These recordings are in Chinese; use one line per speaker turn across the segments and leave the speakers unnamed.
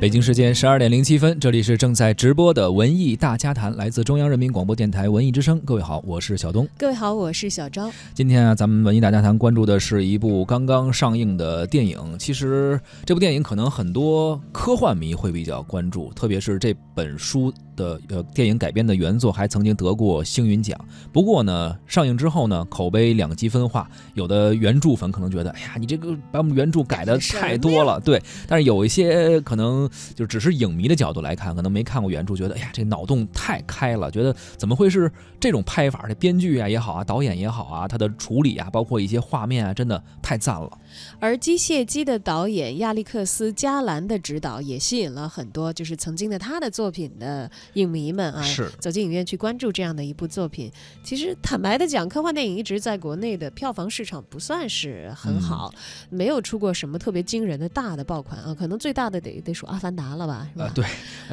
北京时间十二点零七分，这里是正在直播的文艺大家谈，来自中央人民广播电台文艺之声。各位好，我是小东。
各位好，我是小昭。
今天啊，咱们文艺大家谈关注的是一部刚刚上映的电影。其实这部电影可能很多科幻迷会比较关注，特别是这本书。的呃，电影改编的原作还曾经得过星云奖。不过呢，上映之后呢，口碑两极分化。有的原著粉可能觉得，哎呀，你这个把我们原著改的太多了。对，但是有一些可能就只是影迷的角度来看，可能没看过原著，觉得，哎呀，这脑洞太开了，觉得怎么会是这种拍法？这编剧啊也好啊，导演也好啊，他的处理啊，包括一些画面啊，真的太赞了。
而《机械姬》的导演亚历克斯·加兰的指导也吸引了很多就是曾经的他的作品的。影迷们啊，
是
走进影院去关注这样的一部作品。其实坦白的讲，科幻电影一直在国内的票房市场不算是很好，没有出过什么特别惊人的大的爆款啊。可能最大的得得数《阿凡达》了吧，是吧？
对，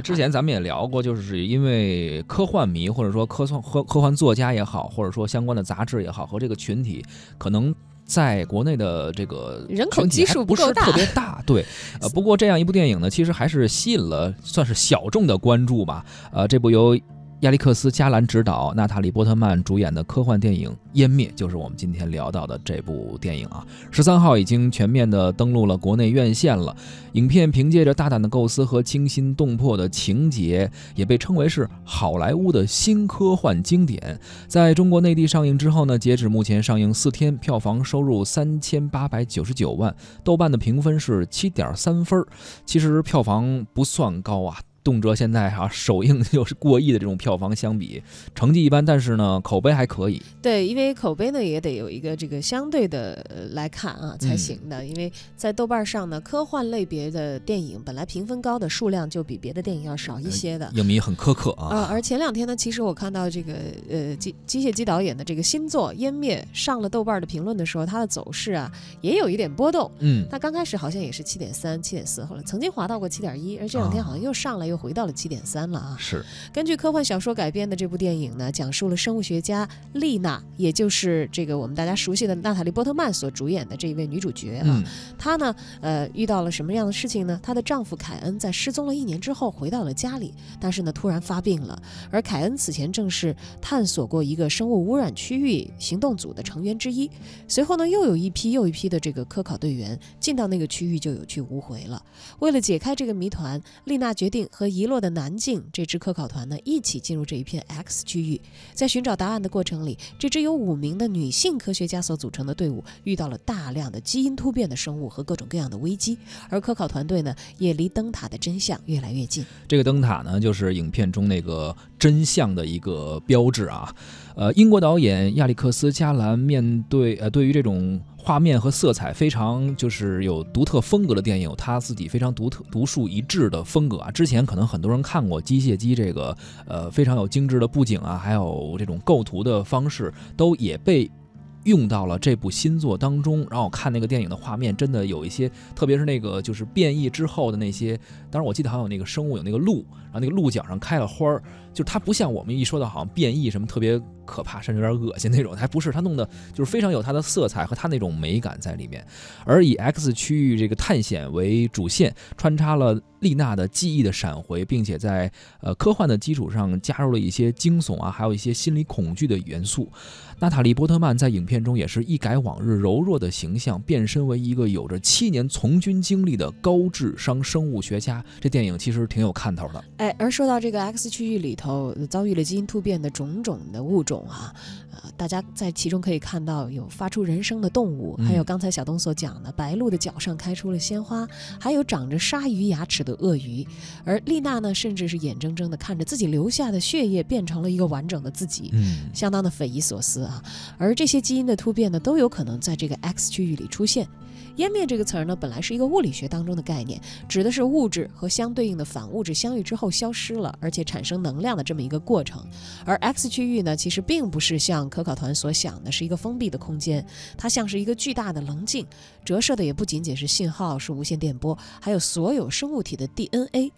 之前咱们也聊过，就是因为科幻迷或者说科幻科科幻作家也好，或者说相关的杂志也好，和这个群体可能。在国内的这个
人口基数
不是特别大，对，呃，不过这样一部电影呢，其实还是吸引了算是小众的关注吧，呃，这部由。亚历克斯·加兰执导、娜塔莉·波特曼主演的科幻电影《湮灭》，就是我们今天聊到的这部电影啊。十三号已经全面的登陆了国内院线了。影片凭借着大胆的构思和惊心动魄的情节，也被称为是好莱坞的新科幻经典。在中国内地上映之后呢，截止目前上映四天，票房收入三千八百九十九万，豆瓣的评分是七点三分。其实票房不算高啊。动辄现在哈首映就是过亿的这种票房相比，成绩一般，但是呢口碑还可以。
对，因为口碑呢也得有一个这个相对的来看啊才行的。因为在豆瓣上呢，科幻类别的电影本来评分高的数量就比别的电影要少一些的，
影迷很苛刻啊。
啊，而前两天呢，其实我看到这个呃机机械姬导演的这个新作《湮灭》上了豆瓣的评论的时候，它的走势啊也有一点波动。
嗯，
它刚开始好像也是七点三、七点四，后来曾经滑到过七点一，而这两天好像又上来又。回到了七点三了啊！
是
根据科幻小说改编的这部电影呢，讲述了生物学家丽娜，也就是这个我们大家熟悉的娜塔莉波特曼所主演的这一位女主角啊。她呢，呃，遇到了什么样的事情呢？她的丈夫凯恩在失踪了一年之后回到了家里，但是呢，突然发病了。而凯恩此前正是探索过一个生物污染区域行动组的成员之一。随后呢，又有一批又一批的这个科考队员进到那个区域就有去无回了。为了解开这个谜团，丽娜决定和和遗落的南境这支科考团呢，一起进入这一片 X 区域，在寻找答案的过程里，这支由五名的女性科学家所组成的队伍遇到了大量的基因突变的生物和各种各样的危机，而科考团队呢，也离灯塔的真相越来越近。
这个灯塔呢，就是影片中那个真相的一个标志啊。呃，英国导演亚历克斯·加兰面对呃，对于这种。画面和色彩非常就是有独特风格的电影，有他自己非常独特、独树一帜的风格啊。之前可能很多人看过《机械姬》这个，呃，非常有精致的布景啊，还有这种构图的方式，都也被用到了这部新作当中。然后我看那个电影的画面，真的有一些，特别是那个就是变异之后的那些，当然我记得还有那个生物有那个鹿，然后那个鹿角上开了花儿，就它不像我们一说的好像变异什么特别。可怕，甚至有点恶心那种，还不是他弄的，就是非常有它的色彩和它那种美感在里面。而以 X 区域这个探险为主线，穿插了丽娜的记忆的闪回，并且在呃科幻的基础上加入了一些惊悚啊，还有一些心理恐惧的元素。娜塔莉波特曼在影片中也是一改往日柔弱的形象，变身为一个有着七年从军经历的高智商生物学家。这电影其实挺有看头的。
哎，而说到这个 X 区域里头遭遇了基因突变的种种的物种。啊，呃，大家在其中可以看到有发出人声的动物，还有刚才小东所讲的白鹭的脚上开出了鲜花，还有长着鲨鱼牙齿的鳄鱼。而丽娜呢，甚至是眼睁睁的看着自己留下的血液变成了一个完整的自己，
嗯，
相当的匪夷所思啊。而这些基因的突变呢，都有可能在这个 X 区域里出现。湮灭这个词儿呢，本来是一个物理学当中的概念，指的是物质和相对应的反物质相遇之后消失了，而且产生能量的这么一个过程。而 X 区域呢，其实并不是像科考团所想的是一个封闭的空间，它像是一个巨大的棱镜，折射的也不仅仅是信号，是无线电波，还有所有生物体的 DNA。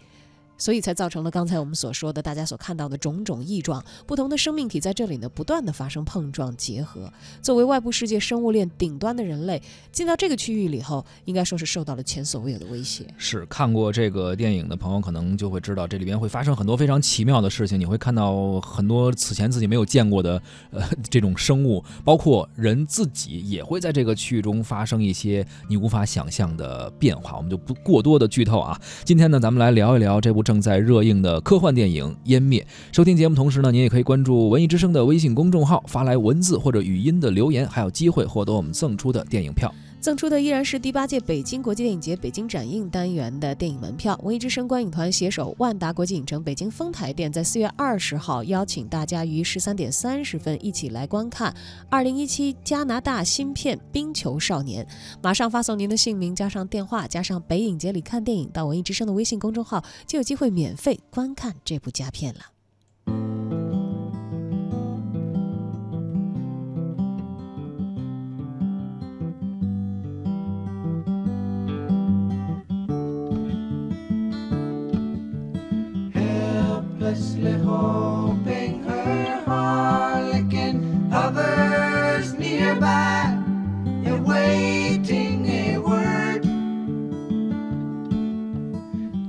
所以才造成了刚才我们所说的大家所看到的种种异状。不同的生命体在这里呢，不断的发生碰撞结合。作为外部世界生物链顶端的人类，进到这个区域里后，应该说是受到了前所未有的威胁。
是看过这个电影的朋友，可能就会知道这里边会发生很多非常奇妙的事情。你会看到很多此前自己没有见过的呃这种生物，包括人自己也会在这个区域中发生一些你无法想象的变化。我们就不过多的剧透啊。今天呢，咱们来聊一聊这部正在热映的科幻电影《湮灭》。收听节目同时呢，您也可以关注文艺之声的微信公众号，发来文字或者语音的留言，还有机会获得我们赠出的电影票。
赠出的依然是第八届北京国际电影节北京展映单元的电影门票。文艺之声观影团携手万达国际影城北京丰台店，在四月二十号邀请大家于十三点三十分一起来观看二零一七加拿大新片《冰球少年》。马上发送您的姓名加上电话加上北影节里看电影到文艺之声的微信公众号，就有机会免费观看这部佳片了。
Helplessly hoping her harlequin hovers nearby, awaiting a word,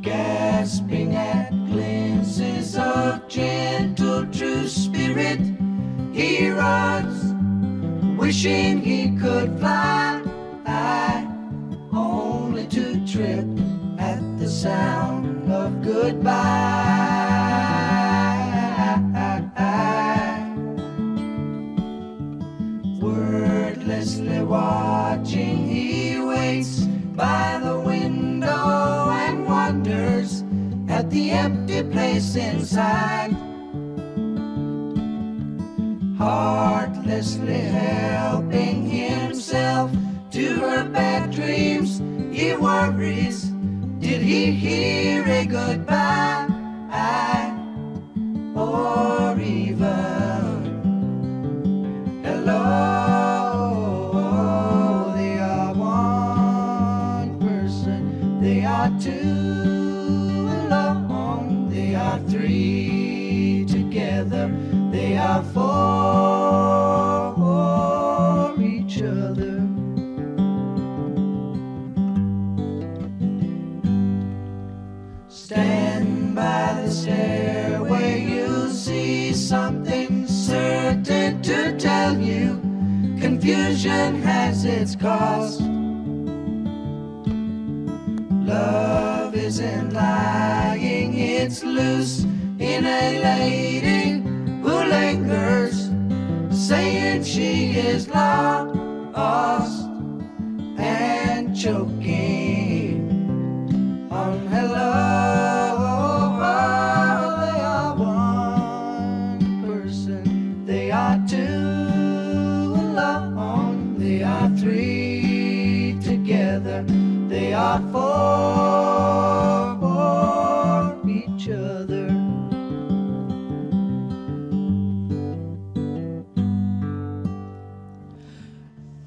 gasping at glimpses of gentle true spirit. He runs, wishing he at the empty place inside. Heartlessly helping himself to her bad dreams, he worries. Did he hear a goodbye? Or oh, even Has its cost. Love isn't lying, it's loose in a lady who lingers, saying she is three together, they are four for each other.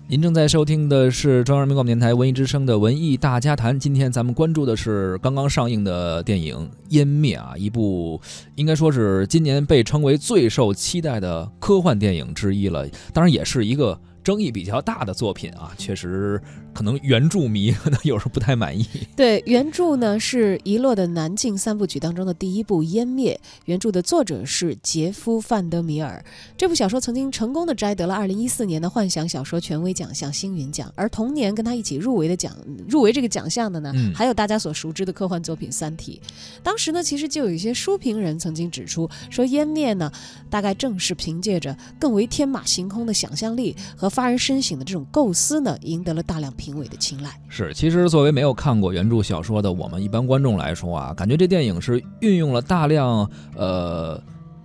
您正在收听的是中央人民广播电台文艺之声的文艺大家谈。今天咱们关注的是刚刚上映的电影《湮灭》啊，一部应该说是今年被称为最受期待的科幻电影之一了。当然，也是一个争议比较大的作品啊，确实可能原著迷 可能有时候不太满意。
对，原著呢是《遗落的南境》三部曲当中的第一部《湮灭》，原著的作者是杰夫·范德米尔。这部小说曾经成功的摘得了2014年的幻想小说权威奖项星云奖，而同年跟他一起入围的奖入围这个奖项的呢，
嗯
还有大家所熟知的科幻作品《三体》。当时呢，其实就有一些书评人曾经指出，说《湮灭》呢，大概正是凭借着更为天马行空的想象力和发人深省的这种构思呢，赢得了大量评委的青睐。
是，其实作为没有看过原著小说的我们一般观众来说啊，感觉这电影是运用了大量呃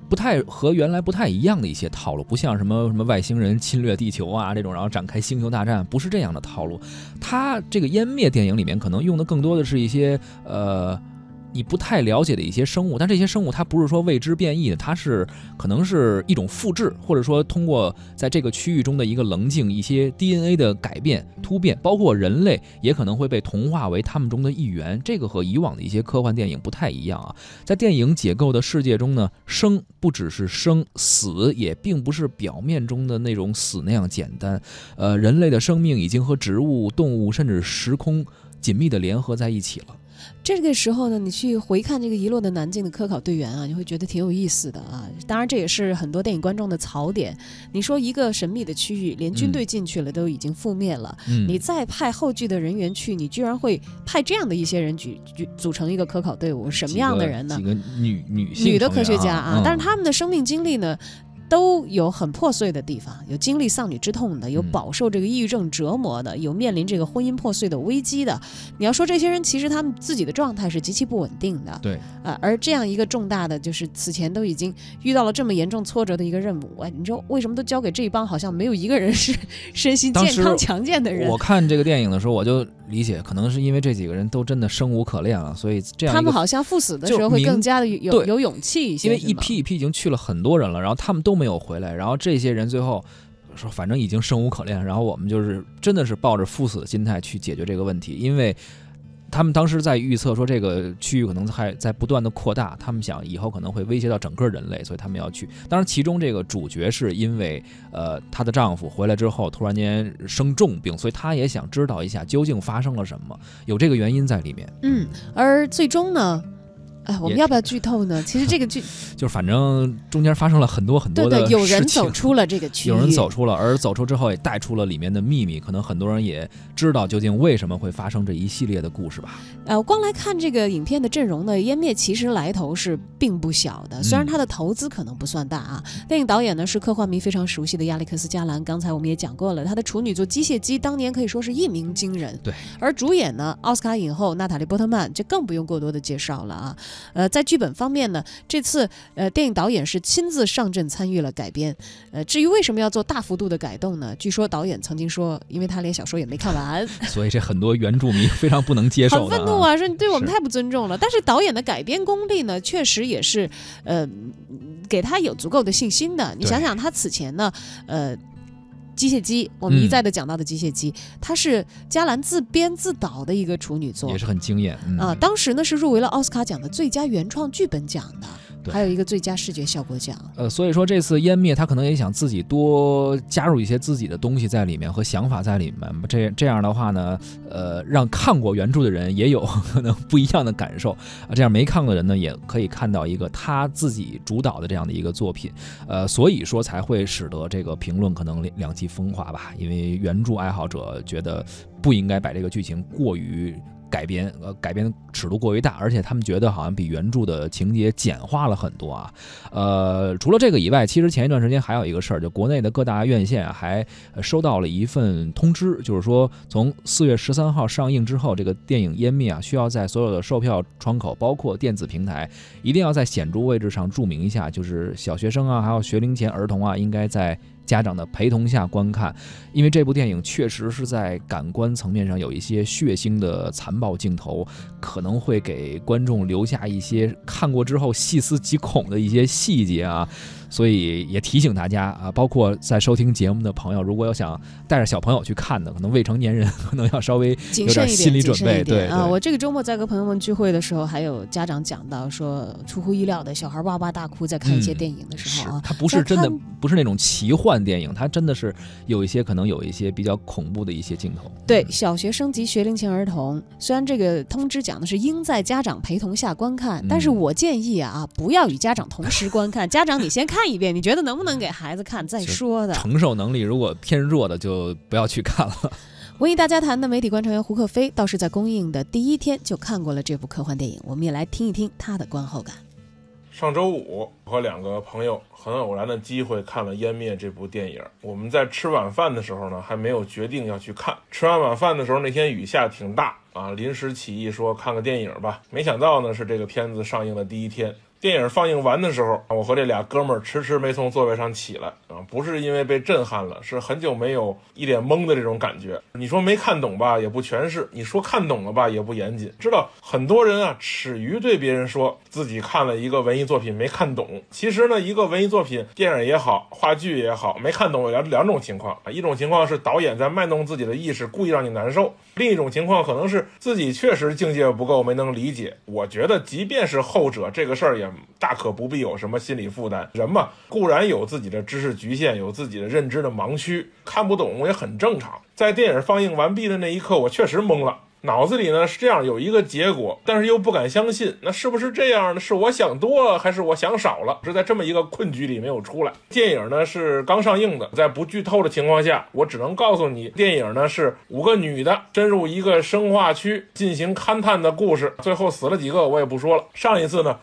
不太和原来不太一样的一些套路，不像什么什么外星人侵略地球啊这种，然后展开星球大战，不是这样的套路。它这个湮灭电影里面可能用的更多的是一些呃你不太了解的一些生物，但这些生物它不是说未知变异的，它是可能是一种复制，或者说通过在这个区域中的一个棱镜，一些 DNA 的改变突变，包括人类也可能会被同化为他们中的一员。这个和以往的一些科幻电影不太一样啊，在电影解构的世界中呢，生不只是生，死也并不是表面中的那种死那样简单。呃，人类的生命已经和植物、动物甚至时空紧密的联合在一起了。
这个时候呢，你去回看这个遗落的南京的科考队员啊，你会觉得挺有意思的啊。当然，这也是很多电影观众的槽点。你说一个神秘的区域，连军队进去了都已经覆灭了，你再派后续的人员去，你居然会派这样的一些人举举组成一个科考队伍，什么样的人呢？
几个女女
性女的科学家
啊，
但是他们的生命经历呢？都有很破碎的地方，有经历丧女之痛的，有饱受这个抑郁症折磨的，有面临这个婚姻破碎的危机的。你要说这些人，其实他们自己的状态是极其不稳定的。
对
啊，而这样一个重大的，就是此前都已经遇到了这么严重挫折的一个任务，哎，你说为什么都交给这一帮好像没有一个人是 身心健康强健的人？
我看这个电影的时候，我就理解，可能是因为这几个人都真的生无可恋了，所以这样
他们好像赴死的时候会更加的有有勇气一些，
因为一批一批已经去了很多人了，然后他们都没有回来，然后这些人最后说反正已经生无可恋，然后我们就是真的是抱着赴死的心态去解决这个问题，因为他们当时在预测说这个区域可能还在不断的扩大，他们想以后可能会威胁到整个人类，所以他们要去。当然，其中这个主角是因为呃她的丈夫回来之后突然间生重病，所以她也想知道一下究竟发生了什么，有这个原因在里面。
嗯，而最终呢？哎，我们要不要剧透呢？其实这个剧
就是反正中间发生了很多很多
的有人走出了这个 区域，
有人走出了，而走出之后也带出了里面的秘密，可能很多人也知道究竟为什么会发生这一系列的故事吧。
呃，光来看这个影片的阵容呢，湮灭其实来头是并不小的，虽然它的投资可能不算大啊。电影导演呢是科幻迷非常熟悉的亚历克斯·加兰，刚才我们也讲过了，他的处女作《机械姬》当年可以说是一鸣惊人。
对，
而主演呢，奥斯卡影后娜塔莉·波特曼就更不用过多的介绍了啊。呃，在剧本。方面呢，这次呃，电影导演是亲自上阵参与了改编。呃，至于为什么要做大幅度的改动呢？据说导演曾经说，因为他连小说也没看完，
所以这很多原著迷非常不能接受，
很愤怒啊，说你对我们太不尊重了。但是导演的改编功力呢，确实也是呃，给他有足够的信心的。你想想，他此前呢，呃。机械姬，我们一再的讲到的机械姬，她是加兰自编自导的一个处女作，
也是很惊艳
啊。当时呢是入围了奥斯卡奖的最佳原创剧本奖的。还有一个最佳视觉效果奖。
呃，所以说这次湮灭，他可能也想自己多加入一些自己的东西在里面和想法在里面。这这样的话呢，呃，让看过原著的人也有可能不一样的感受啊。这样没看过的人呢，也可以看到一个他自己主导的这样的一个作品。呃，所以说才会使得这个评论可能两极分化吧。因为原著爱好者觉得不应该把这个剧情过于。改编呃，改编的尺度过于大，而且他们觉得好像比原著的情节简化了很多啊。呃，除了这个以外，其实前一段时间还有一个事儿，就国内的各大院线还收到了一份通知，就是说从四月十三号上映之后，这个电影《湮灭》啊，需要在所有的售票窗口，包括电子平台，一定要在显著位置上注明一下，就是小学生啊，还有学龄前儿童啊，应该在。家长的陪同下观看，因为这部电影确实是在感官层面上有一些血腥的残暴镜头，可能会给观众留下一些看过之后细思极恐的一些细节啊。所以也提醒大家啊，包括在收听节目的朋友，如果有想带着小朋友去看的，可能未成年人可能要稍微
谨慎
一点，心理准备。对
啊，我这个周末在跟朋友们聚会的时候，还有家长讲到说，出乎意料的小孩哇哇大哭，在看一些电影的时候啊，
他不是真的，不是那种奇幻电影，他真的是有一些可能有一些比较恐怖的一些镜头。
对，小学生及学龄前儿童，虽然这个通知讲的是应在家长陪同下观看，但是我建议啊，不要与家长同时观看，家长你先看。看一遍，你觉得能不能给孩子看再说的？
承受能力如果偏弱的，就不要去看了。
文艺大家谈的媒体观察员胡克飞倒是在公映的第一天就看过了这部科幻电影，我们也来听一听他的观后感。
上周五和两个朋友很偶然的机会看了《湮灭》这部电影。我们在吃晚饭的时候呢，还没有决定要去看。吃完晚饭的时候，那天雨下挺大啊，临时起意说看个电影吧。没想到呢，是这个片子上映的第一天。电影放映完的时候，我和这俩哥们儿迟迟没从座位上起来啊，不是因为被震撼了，是很久没有一脸懵的这种感觉。你说没看懂吧，也不全是；你说看懂了吧，也不严谨。知道很多人啊，耻于对别人说自己看了一个文艺作品没看懂。其实呢，一个文艺作品，电影也好，话剧也好，没看懂有两两种情况啊。一种情况是导演在卖弄自己的意识，故意让你难受；另一种情况可能是自己确实境界不够，没能理解。我觉得，即便是后者，这个事儿也大可不必有什么心理负担。人嘛，固然有自己的知识局限，有自己的认知的盲区，看不懂也很正常。在电影放映完毕的那一刻，我确实懵了。脑子里呢是这样有一个结果，但是又不敢相信，那是不是这样呢？是我想多了，还是我想少了？是在这么一个困局里没有出来。电影呢是刚上映的，在不剧透的情况下，我只能告诉你，电影呢是五个女的深入一个生化区进行勘探的故事，最后死了几个我也不说了。上一次呢。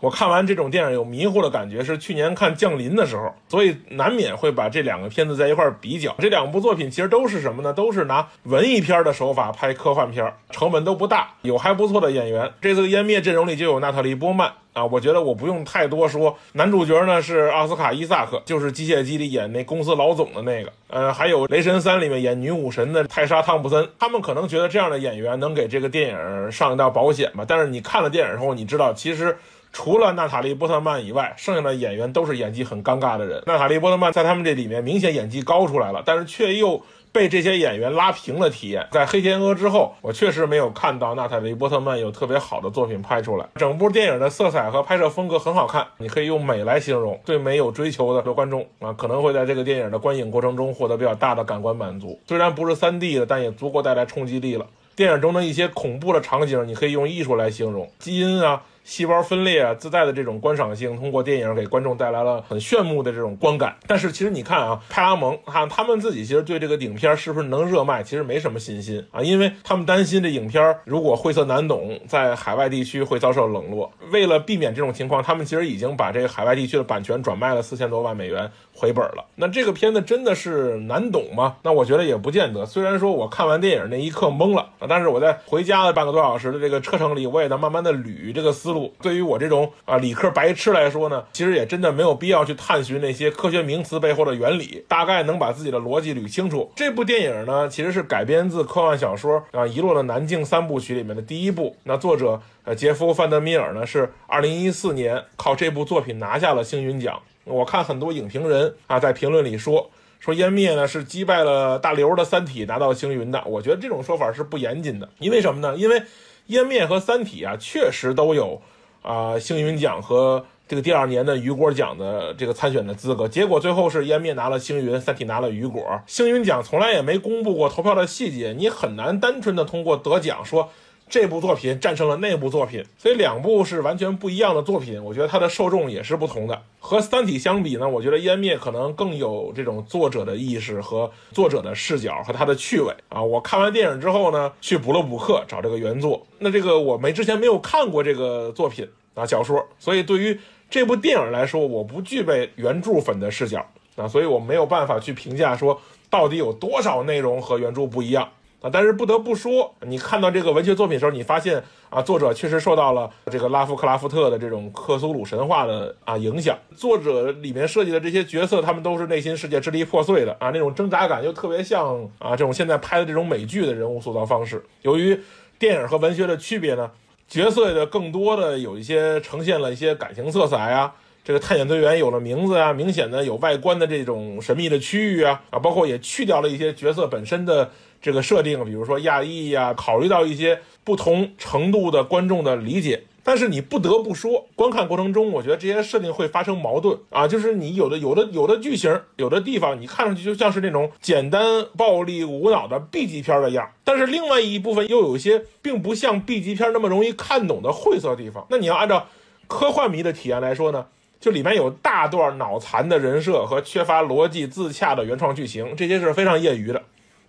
我看完这种电影有迷糊的感觉，是去年看《降临》的时候，所以难免会把这两个片子在一块比较。这两部作品其实都是什么呢？都是拿文艺片的手法拍科幻片，成本都不大，有还不错的演员。这次《湮灭》阵容里就有娜塔莉波曼啊，我觉得我不用太多说。男主角呢是奥斯卡伊萨克，就是《机械姬》里演那公司老总的那个。呃，还有《雷神三》里面演女武神的泰莎汤普森。他们可能觉得这样的演员能给这个电影上一道保险吧？但是你看了电影之后，你知道其实。除了娜塔莉波特曼以外，剩下的演员都是演技很尴尬的人。娜塔莉波特曼在他们这里面明显演技高出来了，但是却又被这些演员拉平了体验。在《黑天鹅》之后，我确实没有看到娜塔莉波特曼有特别好的作品拍出来。整部电影的色彩和拍摄风格很好看，你可以用美来形容。对美有追求的观众啊，可能会在这个电影的观影过程中获得比较大的感官满足。虽然不是 3D 的，但也足够带来冲击力了。电影中的一些恐怖的场景，你可以用艺术来形容，基因啊。细胞分裂啊，自带的这种观赏性，通过电影给观众带来了很炫目的这种观感。但是其实你看啊，派拉蒙哈他们自己其实对这个影片是不是能热卖，其实没什么信心啊，因为他们担心这影片如果晦涩难懂，在海外地区会遭受冷落。为了避免这种情况，他们其实已经把这个海外地区的版权转卖了四千多万美元回本了。那这个片子真的是难懂吗？那我觉得也不见得。虽然说我看完电影那一刻懵了，但是我在回家的半个多小时的这个车程里，我也在慢慢的捋这个思路。对于我这种啊理科白痴来说呢，其实也真的没有必要去探寻那些科学名词背后的原理，大概能把自己的逻辑捋清楚。这部电影呢，其实是改编自科幻小说啊《遗落的南境》三部曲里面的第一部。那作者呃杰夫·范德米尔呢，是二零一四年靠这部作品拿下了星云奖。我看很多影评人啊在评论里说说《湮灭》呢是击败了大刘的《三体》拿到星云的。我觉得这种说法是不严谨的，因为什么呢？因为《湮灭》和《三体》啊确实都有。啊，星云奖和这个第二年的雨果奖的这个参选的资格，结果最后是湮灭拿了星云，三体拿了雨果。星云奖从来也没公布过投票的细节，你很难单纯的通过得奖说。这部作品战胜了那部作品，所以两部是完全不一样的作品。我觉得它的受众也是不同的。和《三体》相比呢，我觉得《湮灭》可能更有这种作者的意识和作者的视角和他的趣味啊。我看完电影之后呢，去补了补课，找这个原作。那这个我没之前没有看过这个作品啊小说，所以对于这部电影来说，我不具备原著粉的视角啊，所以我没有办法去评价说到底有多少内容和原著不一样。啊，但是不得不说，你看到这个文学作品的时候，你发现啊，作者确实受到了这个拉夫克拉夫特的这种克苏鲁神话的啊影响。作者里面设计的这些角色，他们都是内心世界支离破碎的啊，那种挣扎感又特别像啊这种现在拍的这种美剧的人物塑造方式。由于电影和文学的区别呢，角色的更多的有一些呈现了一些感情色彩啊。这个探险队员有了名字啊，明显的有外观的这种神秘的区域啊啊，包括也去掉了一些角色本身的这个设定，比如说亚裔呀，考虑到一些不同程度的观众的理解。但是你不得不说，观看过程中，我觉得这些设定会发生矛盾啊，就是你有的有的有的剧情，有的地方你看上去就像是那种简单暴力无脑的 B 级片的样，但是另外一部分又有一些并不像 B 级片那么容易看懂的晦涩地方。那你要按照科幻迷的体验来说呢？就里面有大段脑残的人设和缺乏逻辑自洽的原创剧情，这些是非常业余的。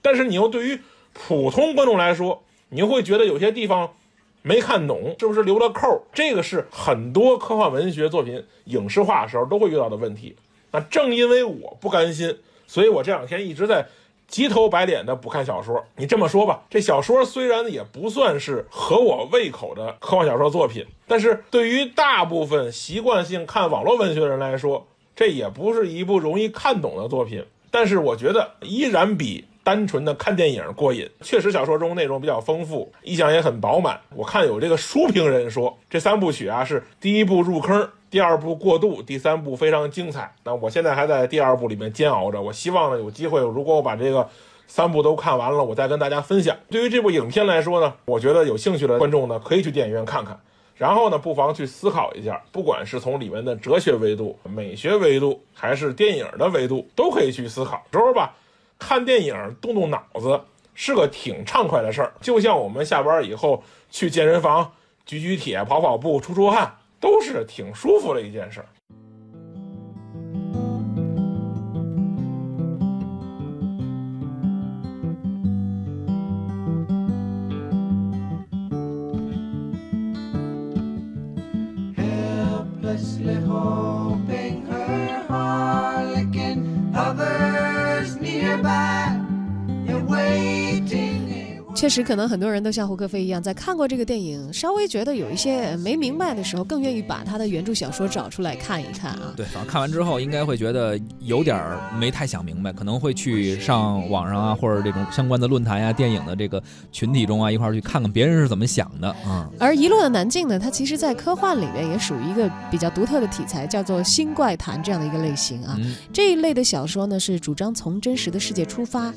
但是你又对于普通观众来说，你又会觉得有些地方没看懂，是不是留了扣？这个是很多科幻文学作品影视化的时候都会遇到的问题。那正因为我不甘心，所以我这两天一直在。急头白脸的不看小说，你这么说吧，这小说虽然也不算是合我胃口的科幻小说作品，但是对于大部分习惯性看网络文学的人来说，这也不是一部容易看懂的作品，但是我觉得依然比单纯的看电影过瘾。确实，小说中内容比较丰富，意象也很饱满。我看有这个书评人说，这三部曲啊是第一部入坑，第二部过渡，第三部非常精彩。那我现在还在第二部里面煎熬着，我希望呢有机会，如果我把这个三部都看完了，我再跟大家分享。对于这部影片来说呢，我觉得有兴趣的观众呢可以去电影院看看。然后呢，不妨去思考一下，不管是从里面的哲学维度、美学维度，还是电影的维度，都可以去思考。时候吧，看电影动动脑子是个挺畅快的事儿，就像我们下班以后去健身房举举铁、跑跑步、出出汗，都是挺舒服的一件事儿。
确实，可能很多人都像胡可飞一样，在看过这个电影，稍微觉得有一些没明白的时候，更愿意把他的原著小说找出来看一看啊。
对，反正看完之后，应该会觉得有点儿没太想明白，可能会去上网上啊，或者这种相关的论坛呀、电影的这个群体中啊，一块儿去看看别人是怎么想的啊。
而《遗落的南境》呢，它其实在科幻里面也属于一个比较独特的题材，叫做新怪谈这样的一个类型啊。
嗯
这一类的小说呢，是主张从真实的世界出发，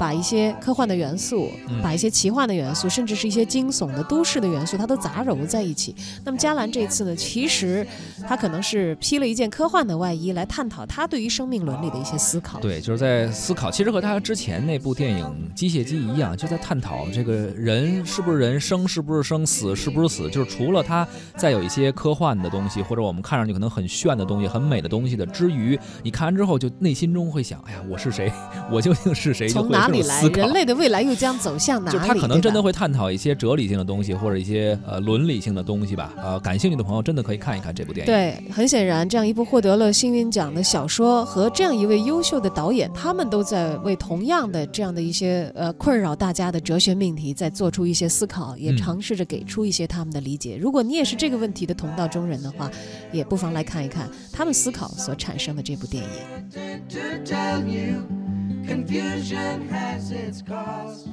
把一些科幻的元素，
嗯
把一些奇幻的元素，甚至是一些惊悚的都市的元素，它都杂糅在一起。那么加兰这次呢，其实他可能是披了一件科幻的外衣，来探讨他对于生命伦理的一些思考。
对，就是在思考，其实和他之前那部电影《机械姬》一样，就在探讨这个人是不是人，生是不是生，死是不是死。就是除了他再有一些科幻的东西，或者我们看上去可能很炫的东西、很美的东西的之余，你看完之后就内心中会想：哎呀，我是谁？我究竟是谁？就
从
会有
哪里来？人类的未来又将走向哪里？
就他可能真的会探讨一些哲理性的东西，或者一些呃伦理性的东西吧。呃，感兴趣的朋友真的可以看一看这部电影。
对，很显然，这样一部获得了星云奖的小说和这样一位优秀的导演，他们都在为同样的这样的一些呃困扰大家的哲学命题，在做出一些思考，也
嗯
尝试着给出一些他们的理解。如果你也是这个问题的同道中人的话，也不妨来看一看他们思考所产生的这部电影。
Confusion has its cost.